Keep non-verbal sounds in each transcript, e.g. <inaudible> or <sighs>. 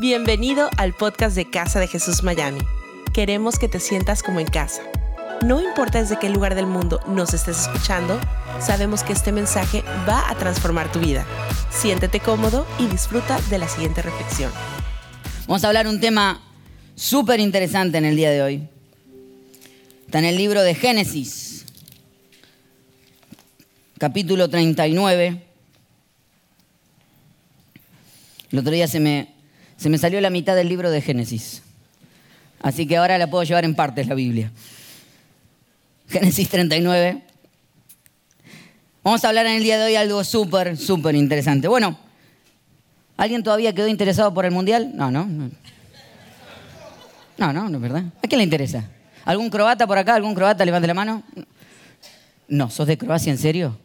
Bienvenido al podcast de Casa de Jesús Miami. Queremos que te sientas como en casa. No importa desde qué lugar del mundo nos estés escuchando, sabemos que este mensaje va a transformar tu vida. Siéntete cómodo y disfruta de la siguiente reflexión. Vamos a hablar un tema súper interesante en el día de hoy. Está en el libro de Génesis, capítulo 39. El otro día se me, se me salió la mitad del libro de Génesis. Así que ahora la puedo llevar en partes la Biblia. Génesis 39. Vamos a hablar en el día de hoy algo súper, súper interesante. Bueno, ¿alguien todavía quedó interesado por el Mundial? No, no. No, no, no, es verdad. ¿A quién le interesa? ¿Algún croata por acá? ¿Algún croata? Levante la mano. No, ¿sos de Croacia en serio?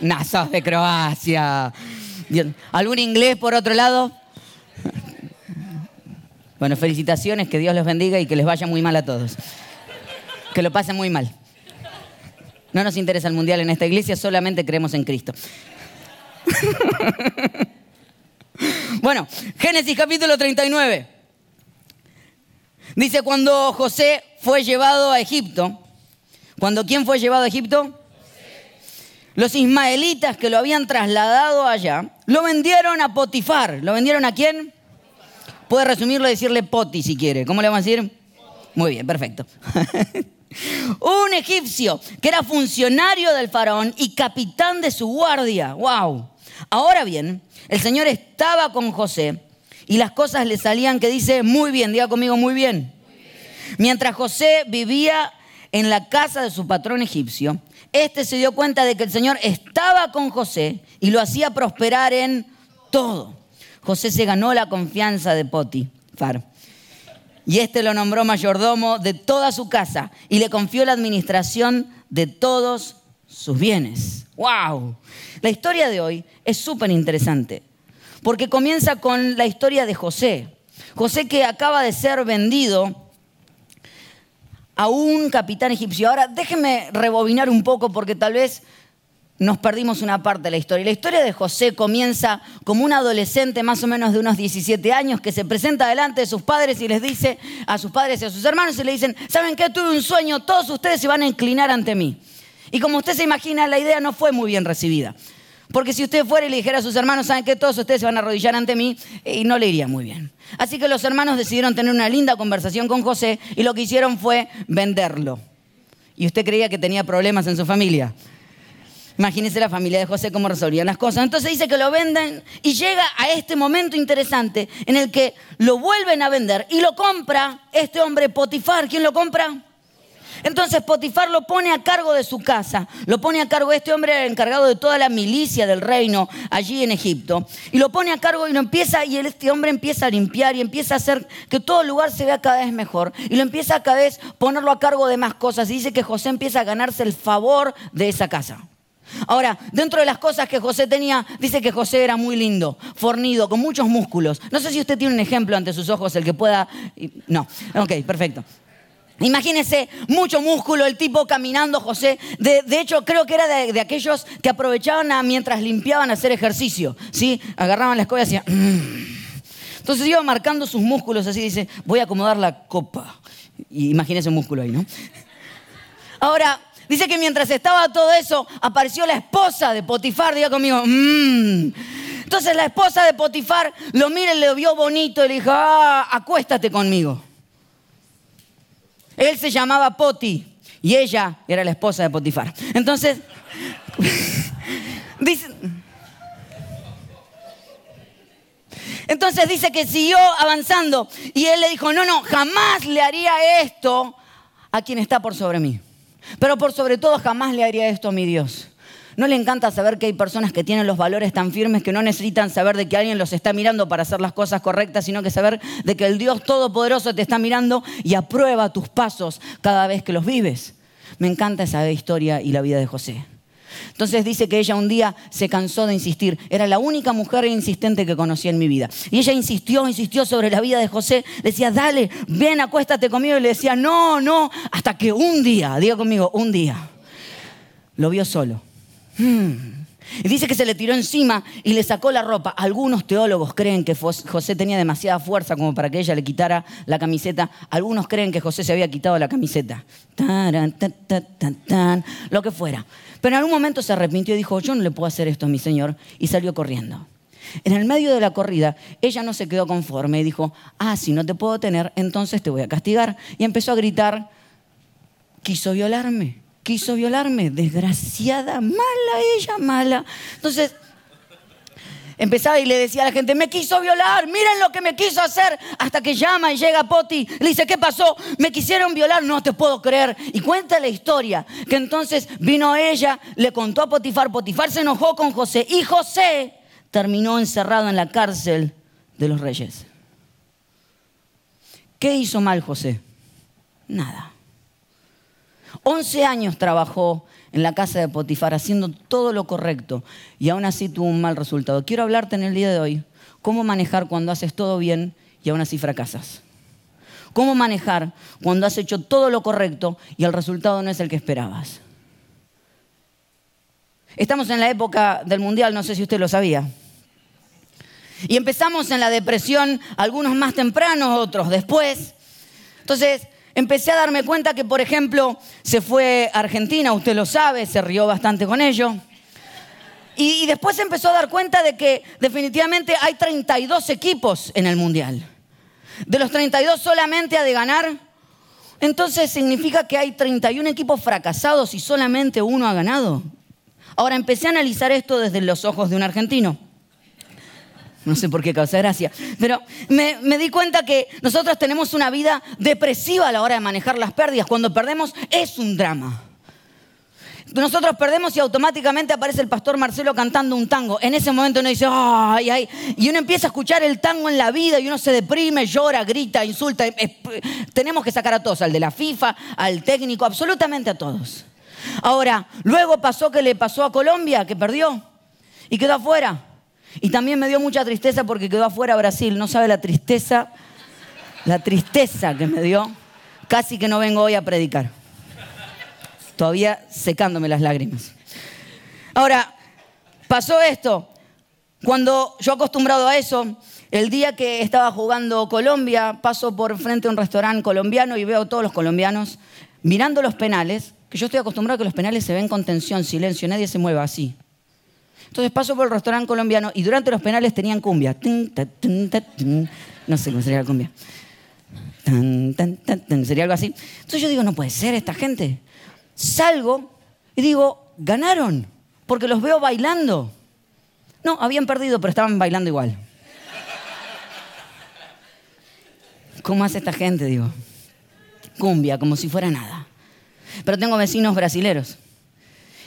No, sos de Croacia. ¿Algún inglés por otro lado? Bueno, felicitaciones, que Dios los bendiga y que les vaya muy mal a todos. Que lo pasen muy mal. No nos interesa el mundial en esta iglesia, solamente creemos en Cristo. <laughs> bueno, Génesis capítulo 39. Dice, cuando José fue llevado a Egipto, cuando quién fue llevado a Egipto? Los ismaelitas que lo habían trasladado allá, lo vendieron a Potifar. ¿Lo vendieron a quién? Puede resumirlo y decirle Poti si quiere. ¿Cómo le vamos a decir? Muy bien, perfecto. <laughs> Un egipcio que era funcionario del faraón y capitán de su guardia. ¡Wow! Ahora bien, el Señor estaba con José y las cosas le salían que dice muy bien, diga conmigo muy bien. Mientras José vivía en la casa de su patrón egipcio, este se dio cuenta de que el Señor estaba con José y lo hacía prosperar en todo. José se ganó la confianza de Potifar. Y este lo nombró mayordomo de toda su casa y le confió la administración de todos sus bienes. ¡Wow! La historia de hoy es súper interesante porque comienza con la historia de José. José que acaba de ser vendido a un capitán egipcio. Ahora, déjenme rebobinar un poco porque tal vez nos perdimos una parte de la historia. La historia de José comienza como un adolescente más o menos de unos 17 años que se presenta delante de sus padres y les dice a sus padres y a sus hermanos y le dicen, ¿saben qué? Tuve un sueño, todos ustedes se van a inclinar ante mí. Y como usted se imagina, la idea no fue muy bien recibida. Porque si usted fuera y le dijera a sus hermanos, ¿saben qué? Todos ustedes se van a arrodillar ante mí y no le iría muy bien. Así que los hermanos decidieron tener una linda conversación con José y lo que hicieron fue venderlo. Y usted creía que tenía problemas en su familia. Imagínese la familia de José cómo resolvían las cosas. Entonces dice que lo venden y llega a este momento interesante en el que lo vuelven a vender y lo compra este hombre Potifar. ¿Quién lo compra? Entonces Potifar lo pone a cargo de su casa, lo pone a cargo, este hombre era encargado de toda la milicia del reino allí en Egipto, y lo pone a cargo y lo empieza, y este hombre empieza a limpiar y empieza a hacer que todo lugar se vea cada vez mejor, y lo empieza a cada vez ponerlo a cargo de más cosas, y dice que José empieza a ganarse el favor de esa casa. Ahora, dentro de las cosas que José tenía, dice que José era muy lindo, fornido, con muchos músculos. No sé si usted tiene un ejemplo ante sus ojos, el que pueda... No, ok, perfecto. Imagínense mucho músculo, el tipo caminando, José. De, hecho, creo que era de, aquellos que aprovechaban mientras limpiaban a hacer ejercicio. ¿sí? Agarraban la escoba y hacían. Mm". Entonces iba marcando sus músculos así, dice, voy a acomodar la copa. Y imagínense un músculo ahí, ¿no? Ahora, dice que mientras estaba todo eso, apareció la esposa de Potifar, diga conmigo, mmm. Entonces la esposa de Potifar lo mira y le vio bonito y le dijo, ah, acuéstate conmigo. Él se llamaba Poti y ella era la esposa de Potifar. Entonces, <laughs> dice, entonces dice que siguió avanzando y él le dijo, no, no, jamás le haría esto a quien está por sobre mí. Pero por sobre todo jamás le haría esto a mi Dios. ¿No le encanta saber que hay personas que tienen los valores tan firmes que no necesitan saber de que alguien los está mirando para hacer las cosas correctas, sino que saber de que el Dios Todopoderoso te está mirando y aprueba tus pasos cada vez que los vives? Me encanta esa historia y la vida de José. Entonces dice que ella un día se cansó de insistir. Era la única mujer insistente que conocí en mi vida. Y ella insistió, insistió sobre la vida de José. Decía, dale, ven, acuéstate conmigo. Y le decía, no, no. Hasta que un día, diga conmigo, un día, lo vio solo. Hmm. Y dice que se le tiró encima y le sacó la ropa. Algunos teólogos creen que José tenía demasiada fuerza como para que ella le quitara la camiseta. Algunos creen que José se había quitado la camiseta. lo que fuera. Pero en algún momento se arrepintió y dijo, yo no le puedo hacer esto a mi señor. Y salió corriendo. En el medio de la corrida, ella no se quedó conforme y dijo, ah, si no te puedo tener, entonces te voy a castigar. Y empezó a gritar, quiso violarme quiso violarme. Desgraciada, mala ella, mala. Entonces, empezaba y le decía a la gente, me quiso violar, miren lo que me quiso hacer. Hasta que llama y llega Poti, le dice, ¿qué pasó? Me quisieron violar, no te puedo creer. Y cuenta la historia, que entonces vino ella, le contó a Potifar, Potifar se enojó con José y José terminó encerrado en la cárcel de los reyes. ¿Qué hizo mal José? Nada. 11 años trabajó en la casa de Potifar haciendo todo lo correcto y aún así tuvo un mal resultado. Quiero hablarte en el día de hoy cómo manejar cuando haces todo bien y aún así fracasas. Cómo manejar cuando has hecho todo lo correcto y el resultado no es el que esperabas. Estamos en la época del mundial, no sé si usted lo sabía. Y empezamos en la depresión, algunos más tempranos, otros después. Entonces, empecé a darme cuenta que, por ejemplo, se fue a Argentina, usted lo sabe, se rió bastante con ello. Y, después empezó a dar cuenta de que definitivamente hay 32 equipos en el Mundial. De los 32 solamente ha de ganar. Entonces significa que hay 31 equipos fracasados y solamente uno ha ganado. Ahora empecé a analizar esto desde los ojos de un argentino. No sé por qué causa gracia. Pero me, di cuenta que nosotros tenemos una vida depresiva a la hora de manejar las pérdidas. Cuando perdemos es un drama. Nosotros perdemos y automáticamente aparece el pastor Marcelo cantando un tango. En ese momento uno dice, ay, ay. Y uno empieza a escuchar el tango en la vida y uno se deprime, llora, grita, insulta. Tenemos que sacar a todos, al de la FIFA, al técnico, absolutamente a todos. Ahora, luego pasó que le pasó a Colombia, que perdió y quedó afuera. Y también me dio mucha tristeza porque quedó afuera Brasil. No sabe la tristeza, la tristeza que me dio. Casi que no vengo hoy a predicar. Todavía secándome las lágrimas. Ahora, pasó esto. Cuando yo acostumbrado a eso, el día que estaba jugando Colombia, paso por frente a un restaurante colombiano y veo a todos los colombianos mirando los penales, que yo estoy acostumbrado a que los penales se ven con tensión, silencio, nadie se mueva así. Entonces paso por el restaurante colombiano y durante los penales tenían cumbia. No sé cómo sería la cumbia. Sería algo así. Entonces yo digo, no puede ser esta gente. Salgo y digo, ganaron, porque los veo bailando. No, habían perdido, pero estaban bailando igual. ¿Cómo hace esta gente? Digo, cumbia, como si fuera nada. Pero tengo vecinos brasileros.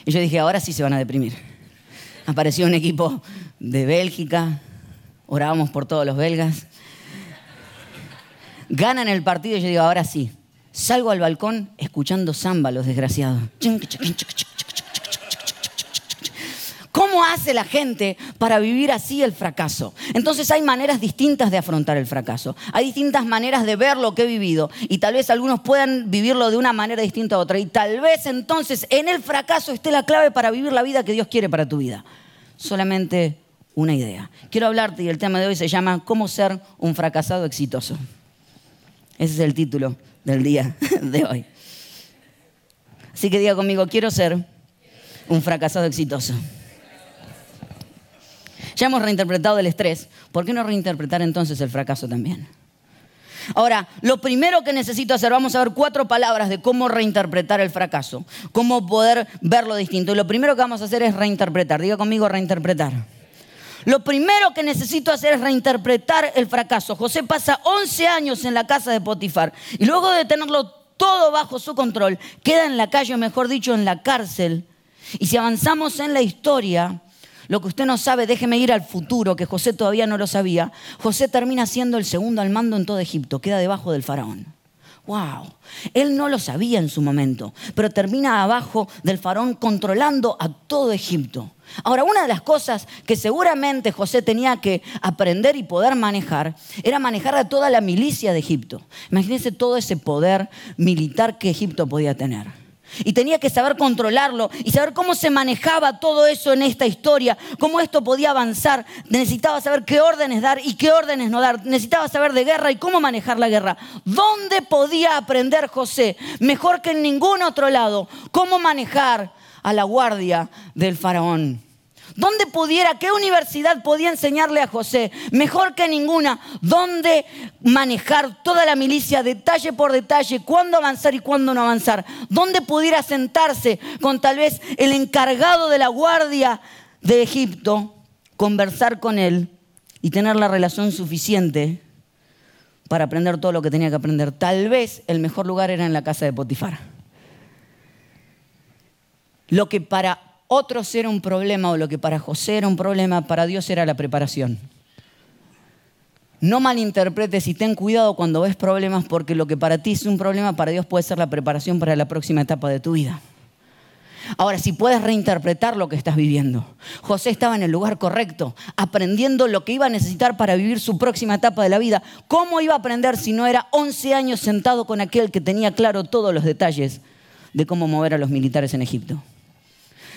Y yo dije, ahora sí se van a deprimir apareció un equipo de Bélgica, orábamos por todos los belgas. Ganan el partido y yo digo, ahora sí. Salgo al balcón escuchando samba, los desgraciados. ¿Cómo hace la gente para vivir así el fracaso? Entonces hay maneras distintas de afrontar el fracaso. Hay distintas maneras de ver lo que he vivido y tal vez algunos puedan vivirlo de una manera distinta a otra. Y tal vez entonces en el fracaso esté la clave para vivir la vida que Dios quiere para tu vida. Solamente una idea. Quiero hablarte y el tema de hoy se llama ¿Cómo ser un fracasado exitoso? Ese es el título del día <laughs> de hoy. Así que diga conmigo, quiero ser un fracasado exitoso. Ya hemos reinterpretado el estrés. ¿Por qué no reinterpretar entonces el fracaso también? Ahora, lo primero que necesito hacer, vamos a ver cuatro palabras de cómo reinterpretar el fracaso, cómo poder verlo distinto. Y lo primero que vamos a hacer es reinterpretar. Diga conmigo reinterpretar. Lo primero que necesito hacer es reinterpretar el fracaso. José pasa 11 años en la casa de Potifar y luego de tenerlo todo bajo su control, queda en la calle, o mejor dicho, en la cárcel. Y si avanzamos en la historia, lo que usted no sabe, déjeme ir al futuro, que José todavía no lo sabía. José termina siendo el segundo al mando en todo Egipto, queda debajo del faraón. ¡Wow! Él no lo sabía en su momento, pero termina abajo del faraón controlando a todo Egipto. Ahora, una de las cosas que seguramente José tenía que aprender y poder manejar era manejar a toda la milicia de Egipto. Imagínense todo ese poder militar que Egipto podía tener. Y tenía que saber controlarlo y saber cómo se manejaba todo eso en esta historia, cómo esto podía avanzar. Necesitaba saber qué órdenes dar y qué órdenes no dar. Necesitaba saber de guerra y cómo manejar la guerra. ¿Dónde podía aprender José, mejor que en ningún otro lado, cómo manejar a la guardia del faraón? ¿Dónde pudiera, qué universidad podía enseñarle a José, mejor que ninguna, dónde manejar toda la milicia detalle por detalle, cuándo avanzar y cuándo no avanzar? ¿Dónde pudiera sentarse con tal vez el encargado de la guardia de Egipto, conversar con él y tener la relación suficiente para aprender todo lo que tenía que aprender? Tal vez el mejor lugar era en la casa de Potifar. Lo que para otros era un problema o lo que para José era un problema, para Dios era la preparación. No malinterpretes y ten cuidado cuando ves problemas porque lo que para ti es un problema, para Dios puede ser la preparación para la próxima etapa de tu vida. Ahora, si puedes reinterpretar lo que estás viviendo. José estaba en el lugar correcto, aprendiendo lo que iba a necesitar para vivir su próxima etapa de la vida. ¿Cómo iba a aprender si no era 11 años sentado con aquel que tenía claro todos los detalles de cómo mover a los militares en Egipto?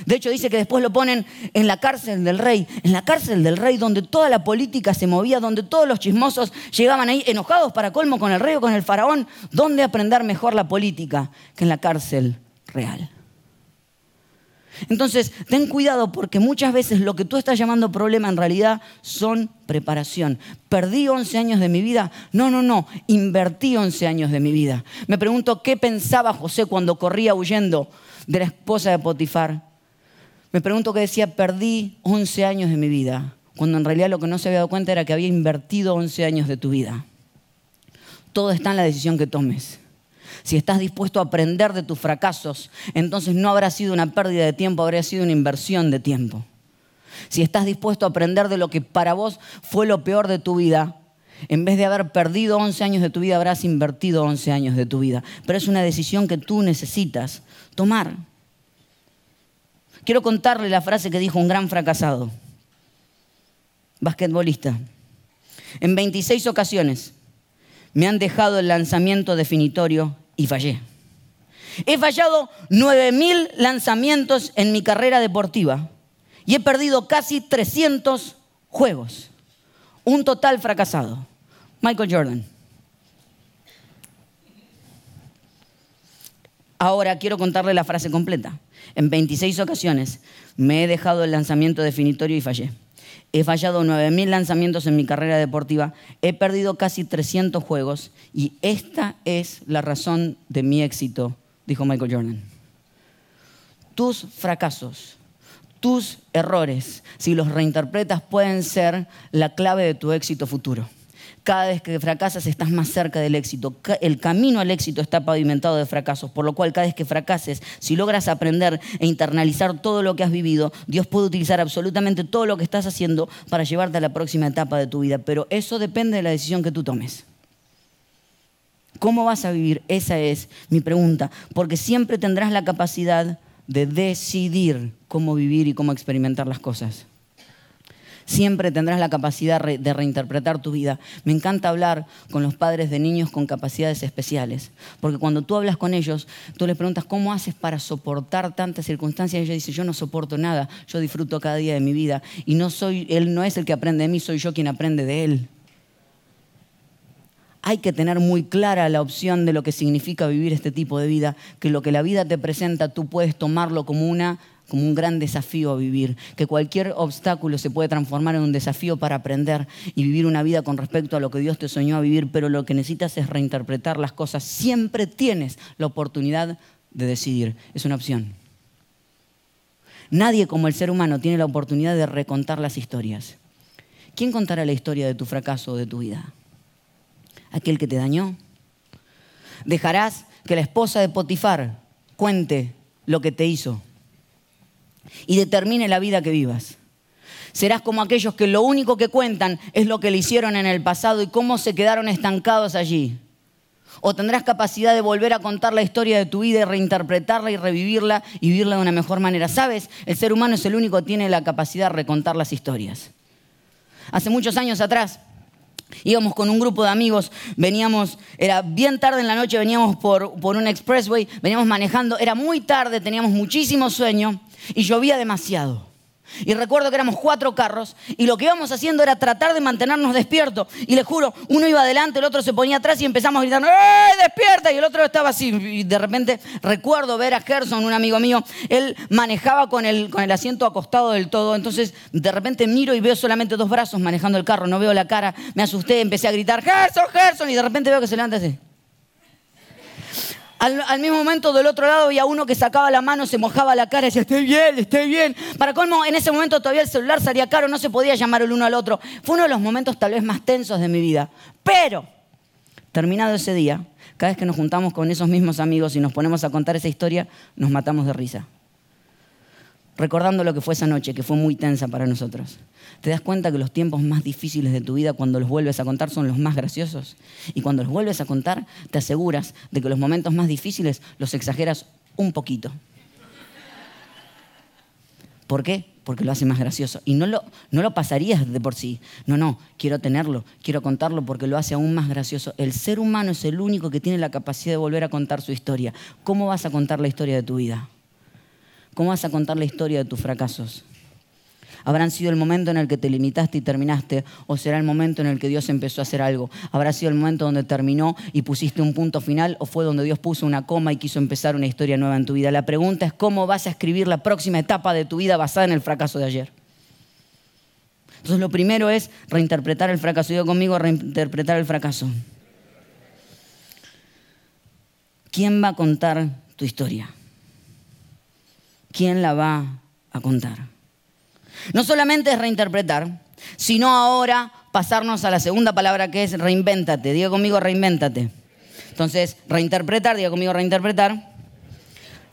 De hecho, dice que después lo ponen en la cárcel del rey, en la cárcel del rey donde toda la política se movía, donde todos los chismosos llegaban ahí enojados para colmo con el rey o con el faraón. ¿Dónde aprender mejor la política que en la cárcel real? Entonces, ten cuidado porque muchas veces lo que tú estás llamando problema en realidad son preparación. ¿Perdí 11 años de mi vida? No, no, no, invertí 11 años de mi vida. Me pregunto qué pensaba José cuando corría huyendo de la esposa de Potifar. Me pregunto qué decía, perdí 11 años de mi vida, cuando en realidad lo que no se había dado cuenta era que había invertido 11 años de tu vida. Todo está en la decisión que tomes. Si estás dispuesto a aprender de tus fracasos, entonces no habrá sido una pérdida de tiempo, habría sido una inversión de tiempo. Si estás dispuesto a aprender de lo que para vos fue lo peor de tu vida, en vez de haber perdido 11 años de tu vida, habrás invertido 11 años de tu vida. Pero es una decisión que tú necesitas tomar. Quiero contarle la frase que dijo un gran fracasado, basquetbolista. En 26 ocasiones me han dejado el lanzamiento definitorio y fallé. He fallado 9.000 lanzamientos en mi carrera deportiva y he perdido casi 300 juegos. Un total fracasado. Michael Jordan. Ahora quiero contarle la frase completa. En 26 ocasiones me he dejado el lanzamiento definitorio y fallé. He fallado 9.000 lanzamientos en mi carrera deportiva, he perdido casi 300 juegos y esta es la razón de mi éxito, dijo Michael Jordan. Tus fracasos, tus errores, si los reinterpretas, pueden ser la clave de tu éxito futuro. Cada vez que fracasas estás más cerca del éxito. El camino al éxito está pavimentado de fracasos, por lo cual cada vez que fracases, si logras aprender e internalizar todo lo que has vivido, Dios puede utilizar absolutamente todo lo que estás haciendo para llevarte a la próxima etapa de tu vida. Pero eso depende de la decisión que tú tomes. ¿Cómo vas a vivir? Esa es mi pregunta, porque siempre tendrás la capacidad de decidir cómo vivir y cómo experimentar las cosas siempre tendrás la capacidad de reinterpretar tu vida. Me encanta hablar con los padres de niños con capacidades especiales, porque cuando tú hablas con ellos, tú les preguntas, ¿cómo haces para soportar tantas circunstancias? Y ellos dicen, yo no soporto nada, yo disfruto cada día de mi vida. Y no soy, él no es el que aprende de mí, soy yo quien aprende de él. Hay que tener muy clara la opción de lo que significa vivir este tipo de vida, que lo que la vida te presenta tú puedes tomarlo como una como un gran desafío a vivir, que cualquier obstáculo se puede transformar en un desafío para aprender y vivir una vida con respecto a lo que Dios te soñó a vivir, pero lo que necesitas es reinterpretar las cosas. Siempre tienes la oportunidad de decidir, es una opción. Nadie como el ser humano tiene la oportunidad de recontar las historias. ¿Quién contará la historia de tu fracaso o de tu vida? ¿Aquel que te dañó? ¿Dejarás que la esposa de Potifar cuente lo que te hizo? Y determine la vida que vivas. Serás como aquellos que lo único que cuentan es lo que le hicieron en el pasado y cómo se quedaron estancados allí. O tendrás capacidad de volver a contar la historia de tu vida y reinterpretarla y revivirla y vivirla de una mejor manera. ¿Sabes? El ser humano es el único que tiene la capacidad de recontar las historias. Hace muchos años atrás Íbamos con un grupo de amigos, veníamos, era bien tarde en la noche, veníamos por, por un expressway, veníamos manejando, era muy tarde, teníamos muchísimo sueño y llovía demasiado. Y recuerdo que éramos cuatro carros y lo que íbamos haciendo era tratar de mantenernos despiertos. Y les juro, uno iba adelante, el otro se ponía atrás y empezamos a gritar, ¡eh, despierta! Y el otro estaba así. Y de repente recuerdo ver a Gerson, un amigo mío, él manejaba con el, con el asiento acostado del todo. Entonces de repente miro y veo solamente dos brazos manejando el carro, no veo la cara. Me asusté, empecé a gritar, Gerson, Gerson. Y de repente veo que se levanta así. Al, mismo momento del otro lado había uno que sacaba la mano, se mojaba la cara y decía, estoy bien, estoy bien. Para colmo, en ese momento todavía el celular salía caro, no se podía llamar el uno al otro. Fue uno de los momentos tal vez más tensos de mi vida. Pero, terminado ese día, cada vez que nos juntamos con esos mismos amigos y nos ponemos a contar esa historia, nos matamos de risa recordando lo que fue esa noche, que fue muy tensa para nosotros. ¿Te das cuenta que los tiempos más difíciles de tu vida cuando los vuelves a contar son los más graciosos? Y cuando los vuelves a contar, te aseguras de que los momentos más difíciles los exageras un poquito. ¿Por qué? Porque lo hace más gracioso. Y no lo, no lo pasarías de por sí. No, no, quiero tenerlo, quiero contarlo porque lo hace aún más gracioso. El ser humano es el único que tiene la capacidad de volver a contar su historia. ¿Cómo vas a contar la historia de tu vida? ¿Cómo vas a contar la historia de tus fracasos? ¿Habrán sido el momento en el que te limitaste y terminaste? ¿O será el momento en el que Dios empezó a hacer algo? ¿Habrá sido el momento donde terminó y pusiste un punto final? ¿O fue donde Dios puso una coma y quiso empezar una historia nueva en tu vida? La pregunta es cómo vas a escribir la próxima etapa de tu vida basada en el fracaso de ayer. Entonces lo primero es reinterpretar el fracaso. Digo conmigo, reinterpretar el fracaso. ¿Quién va a contar tu historia? ¿Quién la va a contar? No solamente es reinterpretar, sino ahora pasarnos a la segunda palabra que es reinvéntate. Diga conmigo reinvéntate. Entonces, reinterpretar, diga conmigo reinterpretar,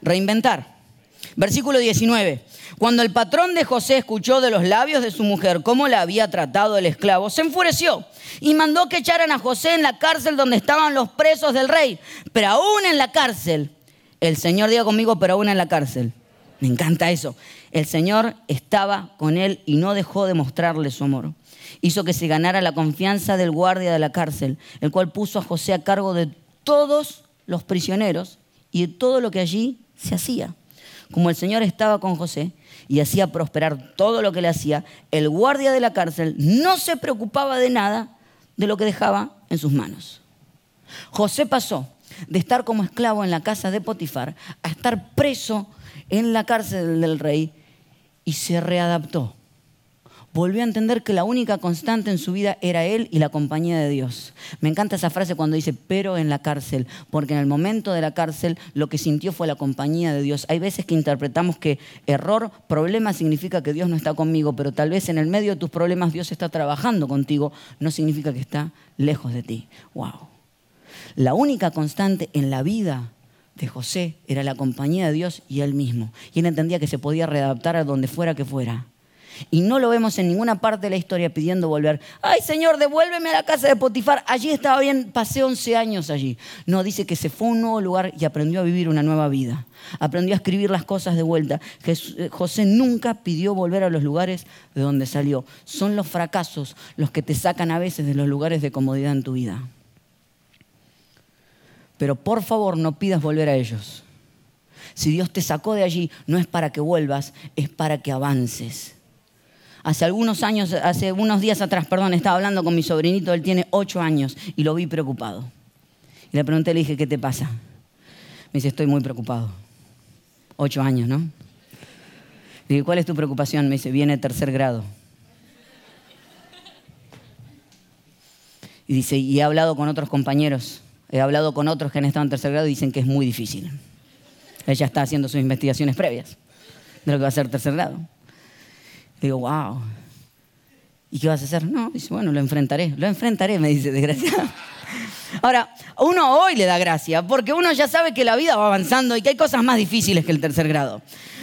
reinventar. Versículo 19. Cuando el patrón de José escuchó de los labios de su mujer cómo la había tratado el esclavo, se enfureció y mandó que echaran a José en la cárcel donde estaban los presos del rey. Pero aún en la cárcel, el Señor diga conmigo, pero aún en la cárcel, me encanta eso. El Señor estaba con él y no dejó de mostrarle su amor. Hizo que se ganara la confianza del guardia de la cárcel, el cual puso a José a cargo de todos los prisioneros y de todo lo que allí se hacía. Como el Señor estaba con José y hacía prosperar todo lo que le hacía, el guardia de la cárcel no se preocupaba de nada de lo que dejaba en sus manos. José pasó de estar como esclavo en la casa de Potifar a estar preso en la cárcel del rey y se readaptó. Volvió a entender que la única constante en su vida era él y la compañía de Dios. Me encanta esa frase cuando dice, pero en la cárcel, porque en el momento de la cárcel lo que sintió fue la compañía de Dios. Hay veces que interpretamos que error, problema significa que Dios no está conmigo, pero tal vez en el medio de tus problemas Dios está trabajando contigo, no significa que está lejos de ti. Wow. La única constante en la vida de José era la compañía de Dios y él mismo. Y él entendía que se podía readaptar a donde fuera que fuera. Y no lo vemos en ninguna parte de la historia pidiendo volver. Ay, Señor, devuélveme a la casa de Potifar. Allí estaba bien, pasé 11 años allí. No, dice que se fue a un nuevo lugar y aprendió a vivir una nueva vida. Aprendió a escribir las cosas de vuelta. Eh, José nunca pidió volver a los lugares de donde salió. Son los fracasos los que te sacan a veces de los lugares de comodidad en tu vida. Pero por favor no pidas volver a ellos. Si Dios te sacó de allí, no es para que vuelvas, es para que avances. Hace algunos años, hace unos días atrás, perdón, estaba hablando con mi sobrinito, él tiene ocho años y lo vi preocupado. Y le pregunté, le dije, ¿qué te pasa? Me dice, estoy muy preocupado. Ocho años, ¿no? Le dije, ¿cuál es tu preocupación? Me dice, viene tercer grado. Y dice, y he hablado con otros compañeros He hablado con otros que han estado en tercer grado y dicen que es muy difícil. Ella está haciendo sus investigaciones previas de lo que va a ser tercer grado. digo, wow. ¿Y qué vas a hacer? No, dice, bueno, lo enfrentaré. Lo enfrentaré, me dice, desgraciado. Ahora, uno hoy le da gracia, porque uno ya sabe que la vida va avanzando y que hay cosas más difíciles que el tercer grado.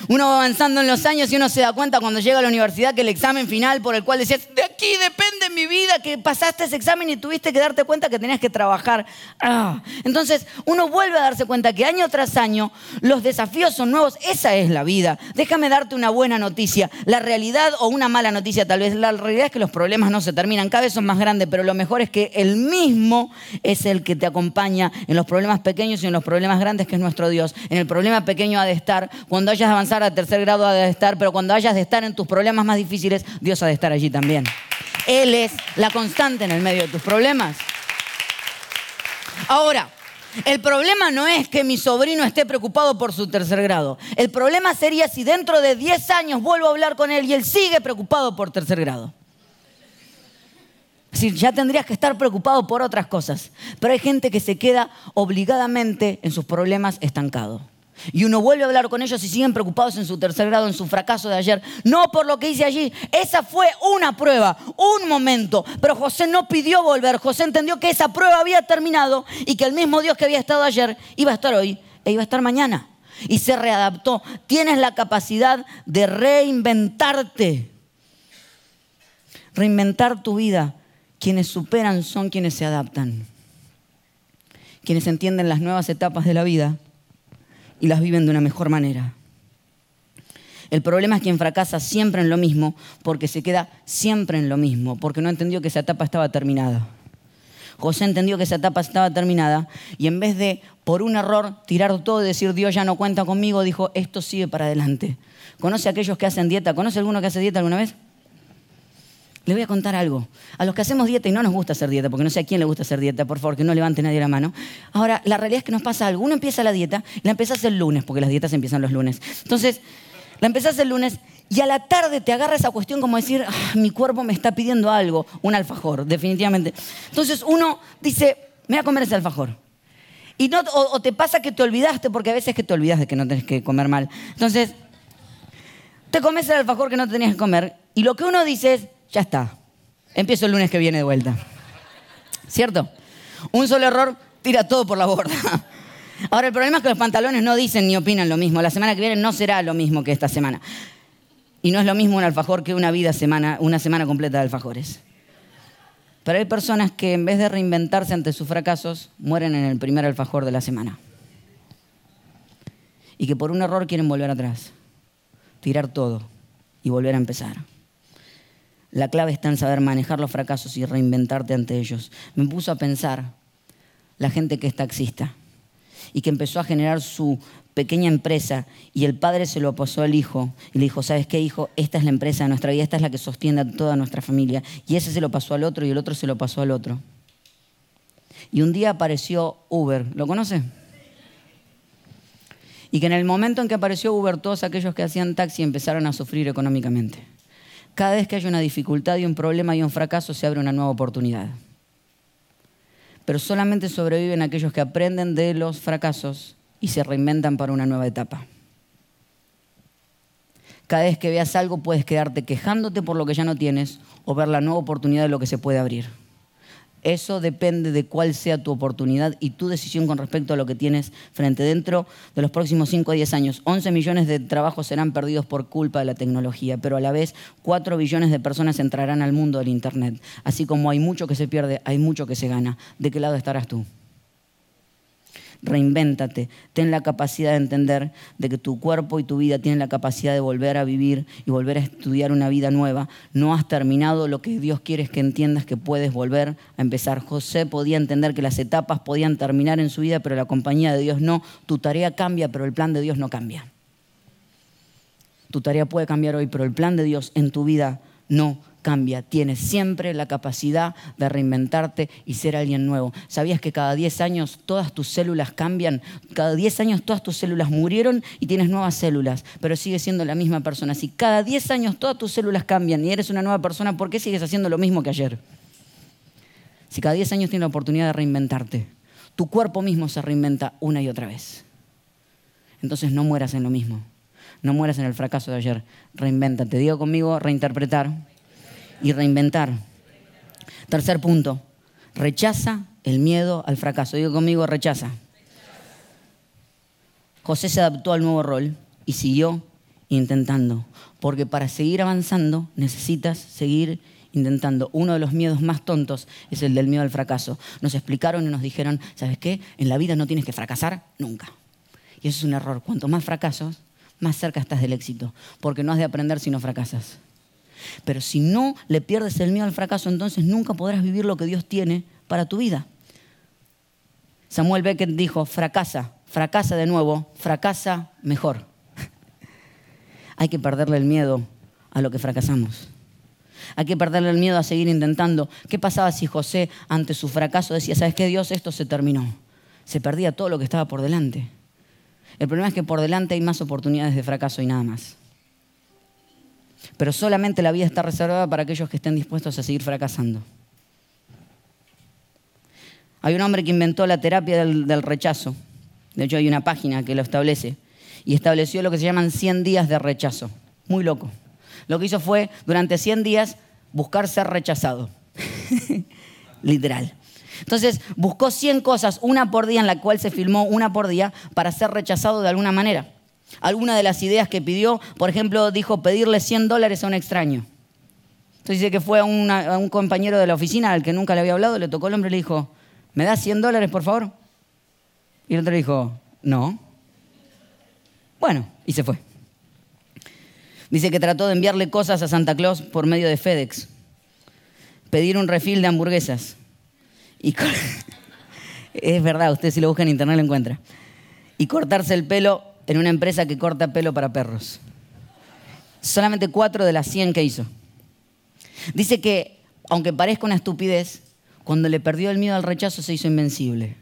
Uno va avanzando en los años y uno se da cuenta cuando llega a la universidad que el examen final por el cual decías, de aquí depende mi vida, que pasaste ese examen y tuviste que darte cuenta que tenías que trabajar. Ah. Entonces uno vuelve a darse cuenta que año tras año los desafíos son nuevos. Esa es la vida. Déjame darte una buena noticia. La realidad o una mala noticia tal vez. La realidad es que los problemas no se terminan, cada vez son más grandes, pero lo mejor es que el mismo es el que te acompaña en los problemas pequeños y en los problemas grandes, que es nuestro Dios. En el problema pequeño ha de estar, cuando hayas de avanzar a tercer grado ha de estar, pero cuando hayas de estar en tus problemas más difíciles, Dios ha de estar allí también. Él es la constante en el medio de tus problemas. Ahora, el problema no es que mi sobrino esté preocupado por su tercer grado. El problema sería si dentro de 10 años vuelvo a hablar con él y él sigue preocupado por tercer grado. Es ya tendrías que estar preocupado por otras cosas. Pero hay gente que se queda obligadamente en sus problemas estancado. Y uno vuelve a hablar con ellos y siguen preocupados en su tercer grado, en su fracaso de ayer. No por lo que hice allí. Esa fue una prueba, un momento. Pero José no pidió volver. José entendió que esa prueba había terminado y que el mismo Dios que había estado ayer iba a estar hoy e iba a estar mañana. Y se readaptó. Tienes la capacidad de reinventarte. Reinventar tu vida. Quienes superan son quienes se adaptan. Quienes entienden las nuevas etapas de la vida y las viven de una mejor manera. El problema es quien fracasa siempre en lo mismo, porque se queda siempre en lo mismo, porque no entendió que esa etapa estaba terminada. José entendió que esa etapa estaba terminada y en vez de por un error tirar todo y decir Dios ya no cuenta conmigo, dijo esto sigue para adelante. ¿Conoce a aquellos que hacen dieta? ¿Conoce alguno que hace dieta alguna vez? Le voy a contar algo. A los que hacemos dieta y no nos gusta hacer dieta, porque no sé a quién le gusta hacer dieta, por favor, que no levante nadie la mano. Ahora, la realidad es que nos pasa algo. Uno empieza la dieta, la empezás el lunes, porque las dietas empiezan los lunes. Entonces, la empezás el lunes y a la tarde te agarra esa cuestión como decir, ah, mi cuerpo me está pidiendo algo, un alfajor, definitivamente. Entonces uno dice, me voy a comer ese alfajor. Y no, o, te pasa que te olvidaste, porque a veces que te olvidas de que no tenés que comer mal. Entonces, te comes el alfajor que no tenías que comer y lo que uno dice es, ya está. Empiezo el lunes que viene de vuelta. ¿Cierto? Un solo error tira todo por la borda. Ahora, el problema es que los pantalones no dicen ni opinan lo mismo. La semana que viene no será lo mismo que esta semana. Y no es lo mismo un alfajor que una vida semana, una semana completa de alfajores. Pero hay personas que en vez de reinventarse ante sus fracasos, mueren en el primer alfajor de la semana. Y que por un error quieren volver atrás, tirar todo y volver a empezar. La clave está en saber manejar los fracasos y reinventarte ante ellos. Me puso a pensar la gente que es taxista y que empezó a generar su pequeña empresa y el padre se lo pasó al hijo y le dijo, ¿sabes qué hijo? Esta es la empresa de nuestra vida, esta es la que sostiene a toda nuestra familia. Y ese se lo pasó al otro y el otro se lo pasó al otro. Y un día apareció Uber, ¿lo conoce? Y que en el momento en que apareció Uber, todos aquellos que hacían taxi empezaron a sufrir económicamente. Cada vez que hay una dificultad y un problema y un fracaso, se abre una nueva oportunidad. Pero solamente sobreviven aquellos que aprenden de los fracasos y se reinventan para una nueva etapa. Cada vez que veas algo puedes quedarte quejándote por lo que ya no tienes o ver la nueva oportunidad de lo que se puede abrir. Eso depende de cuál sea tu oportunidad y tu decisión con respecto a lo que tienes frente dentro de los próximos 5 a 10 años. 11 millones de trabajos serán perdidos por culpa de la tecnología, pero a la vez 4 billones de personas entrarán al mundo del Internet. Así como hay mucho que se pierde, hay mucho que se gana. ¿De qué lado estarás tú? Reinvéntate, ten la capacidad de entender de que tu cuerpo y tu vida tienen la capacidad de volver a vivir y volver a estudiar una vida nueva. No has terminado lo que Dios quiere que entiendas que puedes volver a empezar. José podía entender que las etapas podían terminar en su vida, pero la compañía de Dios no. Tu tarea cambia, pero el plan de Dios no cambia. Tu tarea puede cambiar hoy, pero el plan de Dios en tu vida no cambia. Tienes siempre la capacidad de reinventarte y ser alguien nuevo. ¿Sabías que cada 10 años todas tus células cambian? Cada 10 años todas tus células murieron y tienes nuevas células, pero sigues siendo la misma persona. Si cada 10 años todas tus células cambian y eres una nueva persona, ¿por qué sigues haciendo lo mismo que ayer? Si cada 10 años tienes la oportunidad de reinventarte, tu cuerpo mismo se reinventa una y otra vez. Entonces no mueras en lo mismo. No mueras en el fracaso de ayer. Reinvéntate. Digo conmigo, reinterpretar y reinventar. Tercer punto, rechaza el miedo al fracaso. Digo conmigo, rechaza. José se adaptó al nuevo rol y siguió intentando. Porque para seguir avanzando necesitas seguir intentando. Uno de los miedos más tontos es el del miedo al fracaso. Nos explicaron y nos dijeron, ¿sabes qué? En la vida no tienes que fracasar nunca. Y eso es un error. Cuanto más fracasos, más cerca estás del éxito. Porque no has de aprender si no fracasas. Pero si no le pierdes el miedo al fracaso, entonces nunca podrás vivir lo que Dios tiene para tu vida. Samuel Beckett dijo, fracasa, fracasa de nuevo, fracasa mejor. <laughs> Hay que perderle el miedo a lo que fracasamos. Hay que perderle el miedo a seguir intentando. ¿Qué pasaba si José ante su fracaso decía, ¿sabes qué Dios? Esto se terminó. Se perdía todo lo que estaba por delante. El problema es que por delante hay más oportunidades de fracaso y nada más. Pero solamente la vida está reservada para aquellos que estén dispuestos a seguir fracasando. Hay un hombre que inventó la terapia del, rechazo. De hecho, hay una página que lo establece. Y estableció lo que se llaman 100 días de rechazo. Muy loco. Lo que hizo fue, durante 100 días, buscar ser rechazado. <laughs> Literal. Entonces, buscó 100 cosas, una por día, en la cual se filmó una por día, para ser rechazado de alguna manera. Alguna de las ideas que pidió, por ejemplo, dijo pedirle 100 dólares a un extraño. Entonces dice que fue a, un compañero de la oficina al que nunca le había hablado, le tocó el hombre y le dijo, ¿me das 100 dólares, por favor? Y el otro le dijo, no. Bueno, y se fue. Dice que trató de enviarle cosas a Santa Claus por medio de FedEx. Pedir un refil de hamburguesas. Y <laughs> es verdad, usted si lo busca en internet lo encuentra. Y cortarse el pelo en una empresa que corta pelo para perros. Solamente cuatro de las 100 que hizo. Dice que, aunque parezca una estupidez, cuando le perdió el miedo al rechazo se hizo invencible.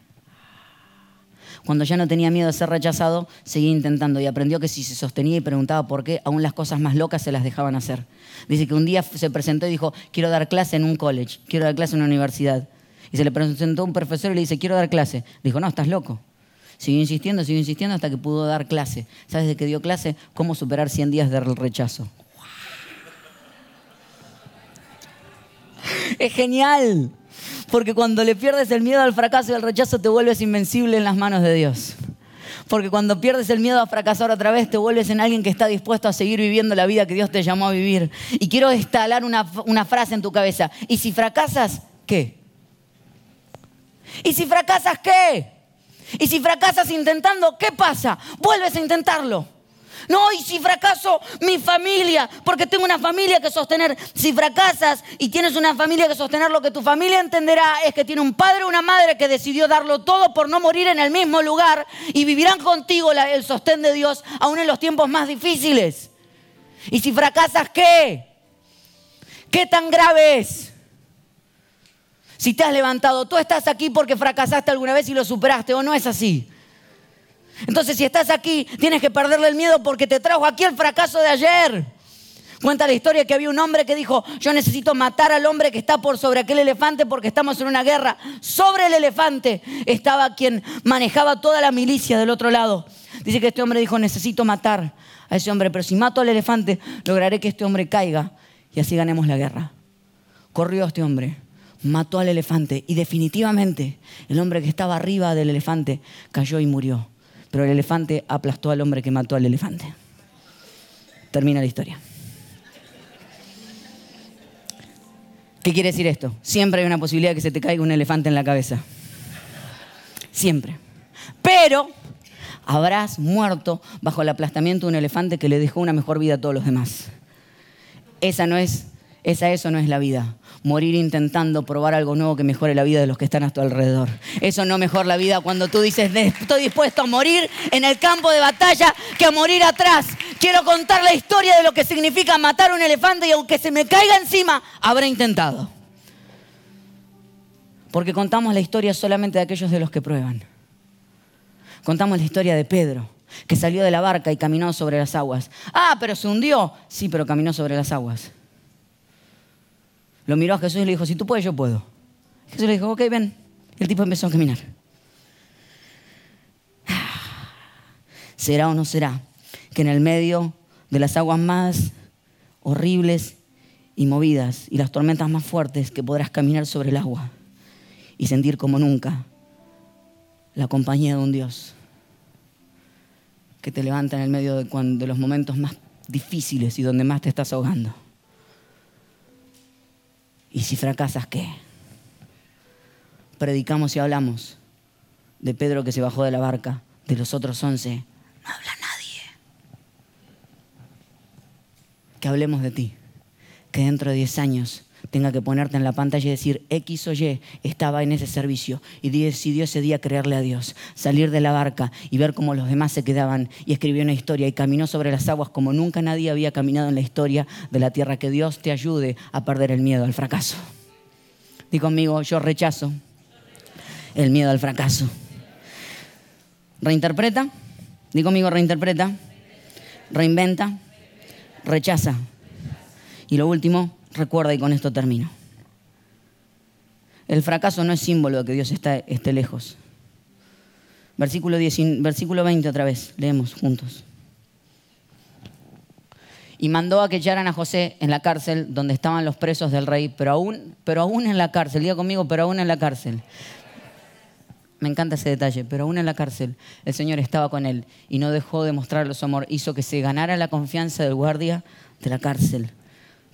Cuando ya no tenía miedo de ser rechazado, seguía intentando y aprendió que si se sostenía y preguntaba por qué, aún las cosas más locas se las dejaban hacer. Dice que un día se presentó y dijo, quiero dar clase en un college, quiero dar clase en una universidad. Y se le presentó un profesor y le dice, quiero dar clase. Dijo, no, estás loco. Siguió insistiendo, siguió insistiendo hasta que pudo dar clase. ¿Sabes de qué dio clase? Cómo superar 100 días de rechazo. Es genial. Porque cuando le pierdes el miedo al fracaso y al rechazo te vuelves invencible en las manos de Dios. Porque cuando pierdes el miedo a fracasar otra vez, te vuelves en alguien que está dispuesto a seguir viviendo la vida que Dios te llamó a vivir. Y quiero instalar una, una frase en tu cabeza. ¿Y si fracasas, qué? ¿Y si fracasas, qué? Y si fracasas intentando, ¿qué pasa? Vuelves a intentarlo. No, y si fracaso, mi familia, porque tengo una familia que sostener. Si fracasas y tienes una familia que sostener, lo que tu familia entenderá es que tiene un padre o una madre que decidió darlo todo por no morir en el mismo lugar y vivirán contigo el sostén de Dios aún en los tiempos más difíciles. Y si fracasas, ¿qué? ¿Qué tan grave es? Si te has levantado, tú estás aquí porque fracasaste alguna vez y lo superaste, o no es así. Entonces, si estás aquí, tienes que perderle el miedo porque te trajo aquí el fracaso de ayer. Cuenta la historia que había un hombre que dijo, yo necesito matar al hombre que está por sobre aquel elefante porque estamos en una guerra. Sobre el elefante estaba quien manejaba toda la milicia del otro lado. Dice que este hombre dijo, necesito matar a ese hombre, pero si mato al elefante, lograré que este hombre caiga y así ganemos la guerra. Corrió este hombre mató al elefante y definitivamente el hombre que estaba arriba del elefante cayó y murió. Pero el elefante aplastó al hombre que mató al elefante. Termina la historia. ¿Qué quiere decir esto? Siempre hay una posibilidad de que se te caiga un elefante en la cabeza. Siempre. Pero habrás muerto bajo el aplastamiento de un elefante que le dejó una mejor vida a todos los demás. Esa no es, esa eso no es la vida morir intentando probar algo nuevo que mejore la vida de los que están a tu alrededor. Eso no mejora la vida cuando tú dices, estoy dispuesto a morir en el campo de batalla que a morir atrás. Quiero contar la historia de lo que significa matar a un elefante y aunque se me caiga encima, habré intentado. Porque contamos la historia solamente de aquellos de los que prueban. Contamos la historia de Pedro, que salió de la barca y caminó sobre las aguas. Ah, pero se hundió. Sí, pero caminó sobre las aguas. Lo miró a Jesús y le dijo, si tú puedes, yo puedo. Jesús le dijo, ok, ven. El tipo empezó a caminar. <sighs> ¿Será o no será que en el medio de las aguas más horribles y movidas y las tormentas más fuertes que podrás caminar sobre el agua y sentir como nunca la compañía de un Dios que te levanta en el medio de, de los momentos más difíciles y donde más te estás ahogando. ¿Y si fracasas qué? Predicamos y hablamos de Pedro que se bajó de la barca, de los otros once. No habla nadie. Que hablemos de ti. Que dentro de diez años tenga que ponerte en la pantalla y decir X o Y estaba en ese servicio y decidió ese día creerle a Dios, salir de la barca y ver cómo los demás se quedaban y escribió una historia y caminó sobre las aguas como nunca nadie había caminado en la historia de la tierra. Que Dios te ayude a perder el miedo al fracaso. Di conmigo, yo rechazo el miedo al fracaso. Reinterpreta, di conmigo, reinterpreta, reinventa, rechaza. Y lo último, recuerda y con esto termino. El fracaso no es símbolo de que Dios está, esté lejos. Versículo, 10, versículo 20 otra vez, leemos juntos. Y mandó a que echaran a José en la cárcel donde estaban los presos del rey, pero aún, pero aún en la cárcel, diga conmigo, pero aún en la cárcel. Me encanta ese detalle, pero aún en la cárcel el Señor estaba con él y no dejó de mostrarle su amor, hizo que se ganara la confianza del guardia de la cárcel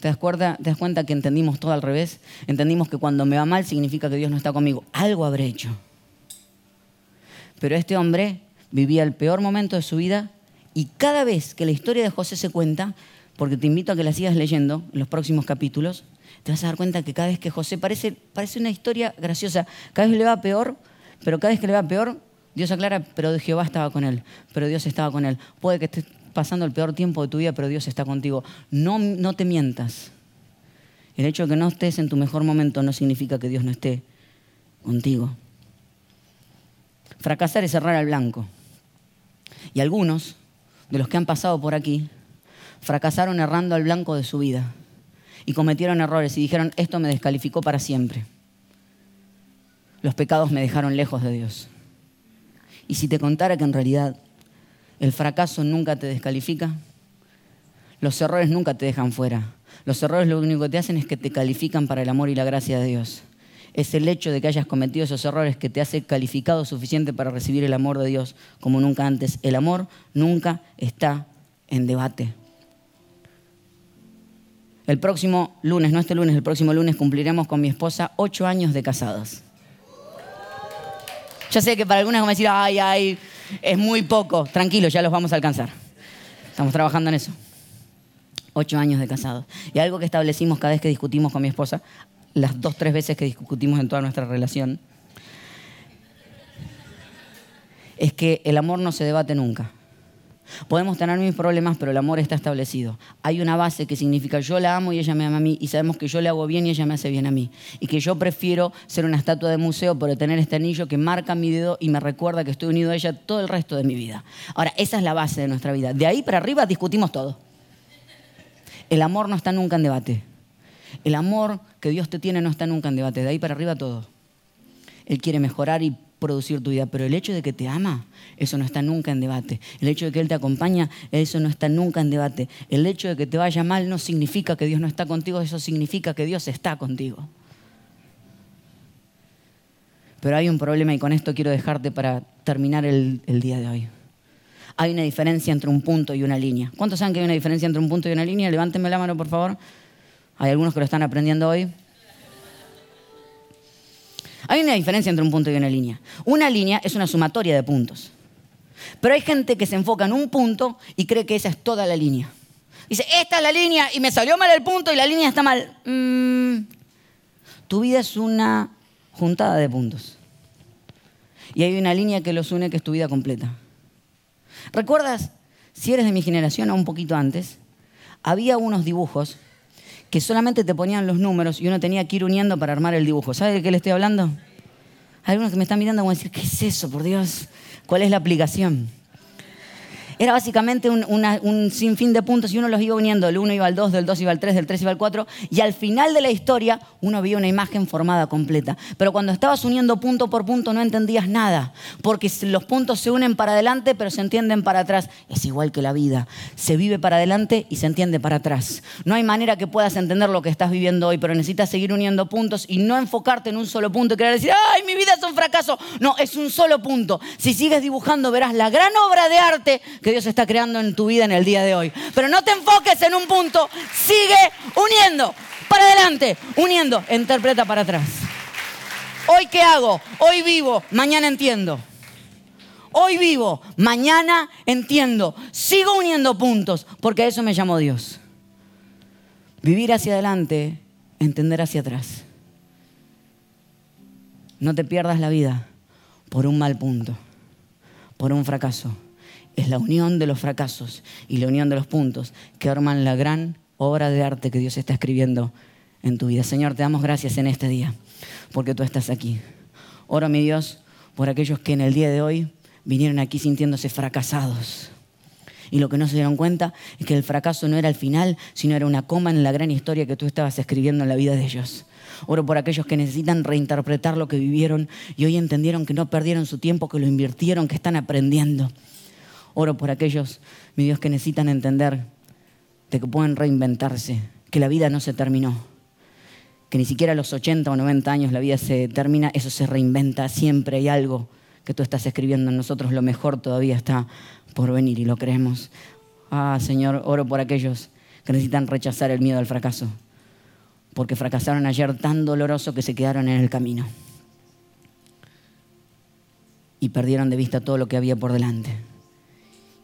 ¿Te das, cuenta, ¿Te das cuenta que entendimos todo al revés? Entendimos que cuando me va mal significa que Dios no está conmigo. Algo habré hecho. Pero este hombre vivía el peor momento de su vida y cada vez que la historia de José se cuenta, porque te invito a que la sigas leyendo en los próximos capítulos, te vas a dar cuenta que cada vez que José parece, parece una historia graciosa, cada vez le va peor, pero cada vez que le va peor, Dios aclara, pero Jehová estaba con él, pero Dios estaba con él. Puede que estés pasando el peor tiempo de tu vida, pero Dios está contigo. No, no te mientas. El hecho de que no estés en tu mejor momento no significa que Dios no esté contigo. Fracasar es cerrar al blanco. Y algunos de los que han pasado por aquí fracasaron errando al blanco de su vida y cometieron errores y dijeron, esto me descalificó para siempre. Los pecados me dejaron lejos de Dios. Y si te contara que en realidad el fracaso nunca te descalifica. Los errores nunca te dejan fuera. Los errores lo único que te hacen es que te califican para el amor y la gracia de Dios. Es el hecho de que hayas cometido esos errores que te hace calificado suficiente para recibir el amor de Dios como nunca antes. El amor nunca está en debate. El próximo lunes, no este lunes, el próximo lunes cumpliremos con mi esposa ocho años de casados. Ya sé que para algunas van a decir, ay, ay, es muy poco. Tranquilo, ya los vamos a alcanzar. Estamos trabajando en eso. Ocho años de casados. Y algo que establecimos cada vez que discutimos con mi esposa, las dos, tres veces que discutimos en toda nuestra relación, es que el amor no se debate nunca. Podemos tener mis problemas, pero el amor está establecido. Hay una base que significa yo la amo y ella me ama a mí, y sabemos que yo le hago bien y ella me hace bien a mí. Y que yo prefiero ser una estatua de museo por tener este anillo que marca mi dedo y me recuerda que estoy unido a ella todo el resto de mi vida. Ahora, esa es la base de nuestra vida. De ahí para arriba discutimos todo. El amor no está nunca en debate. El amor que Dios te tiene no está nunca en debate. De ahí para arriba todo. Él quiere mejorar y producir tu vida, pero el hecho de que te ama, eso no está nunca en debate. El hecho de que Él te acompaña, eso no está nunca en debate. El hecho de que te vaya mal no significa que Dios no está contigo, eso significa que Dios está contigo. Pero hay un problema y con esto quiero dejarte para terminar el, el día de hoy. Hay una diferencia entre un punto y una línea. ¿Cuántos saben que hay una diferencia entre un punto y una línea? Levántenme la mano, por favor. Hay algunos que lo están aprendiendo hoy. Hay una diferencia entre un punto y una línea. Una línea es una sumatoria de puntos. Pero hay gente que se enfoca en un punto y cree que esa es toda la línea. Dice, esta es la línea y me salió mal el punto y la línea está mal. Mm, tu vida es una juntada de puntos. Y hay una línea que los une que es tu vida completa. ¿Recuerdas, si eres de mi generación o un poquito antes, había unos dibujos que solamente te ponían los números y uno tenía que ir uniendo para armar el dibujo. ¿Sabe de qué le estoy hablando? Hay algunos que me están mirando como decir, ¿qué es eso, por Dios? ¿Cuál es la aplicación? Era básicamente un, sinfín de puntos y uno los iba uniendo. El 1 iba al 2, del 2 iba al 3, del 3 iba al 4. Y al final de la historia uno veía una imagen formada completa. Pero cuando estabas uniendo punto por punto no entendías nada. Porque los puntos se unen para adelante pero se entienden para atrás. Es igual que la vida. Se vive para adelante y se entiende para atrás. No hay manera que puedas entender lo que estás viviendo hoy, pero necesitas seguir uniendo puntos y no enfocarte en un solo punto y querer decir, ¡ay, mi vida es un fracaso! No, es un solo punto. Si sigues dibujando verás la gran obra de arte que que Dios está creando en tu vida en el día de hoy. Pero no te enfoques en un punto, sigue uniendo. Para adelante, uniendo, interpreta para atrás. Hoy qué hago? Hoy vivo, mañana entiendo. Hoy vivo, mañana entiendo. Sigo uniendo puntos, porque a eso me llamó Dios. Vivir hacia adelante, entender hacia atrás. No te pierdas la vida por un mal punto, por un fracaso. Es la unión de los fracasos y la unión de los puntos que arman la gran obra de arte que Dios está escribiendo en tu vida. Señor, te damos gracias en este día, porque tú estás aquí. Oro, mi Dios, por aquellos que en el día de hoy vinieron aquí sintiéndose fracasados. Y lo que no se dieron cuenta es que el fracaso no era el final, sino era una coma en la gran historia que tú estabas escribiendo en la vida de ellos. Oro por aquellos que necesitan reinterpretar lo que vivieron y hoy entendieron que no perdieron su tiempo, que lo invirtieron, que están aprendiendo. Oro por aquellos, mi Dios, que necesitan entender de que pueden reinventarse, que la vida no se terminó, que ni siquiera a los 80 o 90 años la vida se termina, eso se reinventa, siempre hay algo que tú estás escribiendo en nosotros, lo mejor todavía está por venir y lo creemos. Ah, Señor, oro por aquellos que necesitan rechazar el miedo al fracaso, porque fracasaron ayer tan doloroso que se quedaron en el camino y perdieron de vista todo lo que había por delante.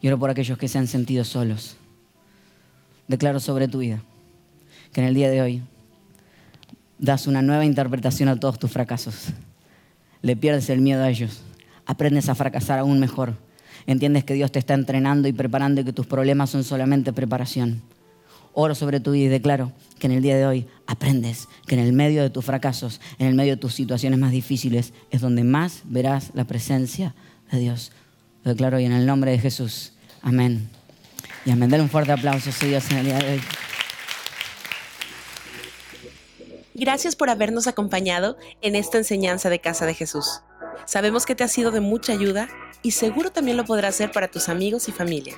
Y oro por aquellos que se han sentido solos. Declaro sobre tu vida que en el día de hoy das una nueva interpretación a todos tus fracasos. Le pierdes el miedo a ellos. Aprendes a fracasar aún mejor. Entiendes que Dios te está entrenando y preparando y que tus problemas son solamente preparación. Oro sobre tu vida y declaro que en el día de hoy aprendes que en el medio de tus fracasos, en el medio de tus situaciones más difíciles, es donde más verás la presencia de Dios. Lo declaro hoy en el nombre de Jesús. Amén. Y amén. Dale un fuerte aplauso a Dios en el día de hoy. Gracias por habernos acompañado en esta enseñanza de Casa de Jesús. Sabemos que te ha sido de mucha ayuda y seguro también lo podrás hacer para tus amigos y familia.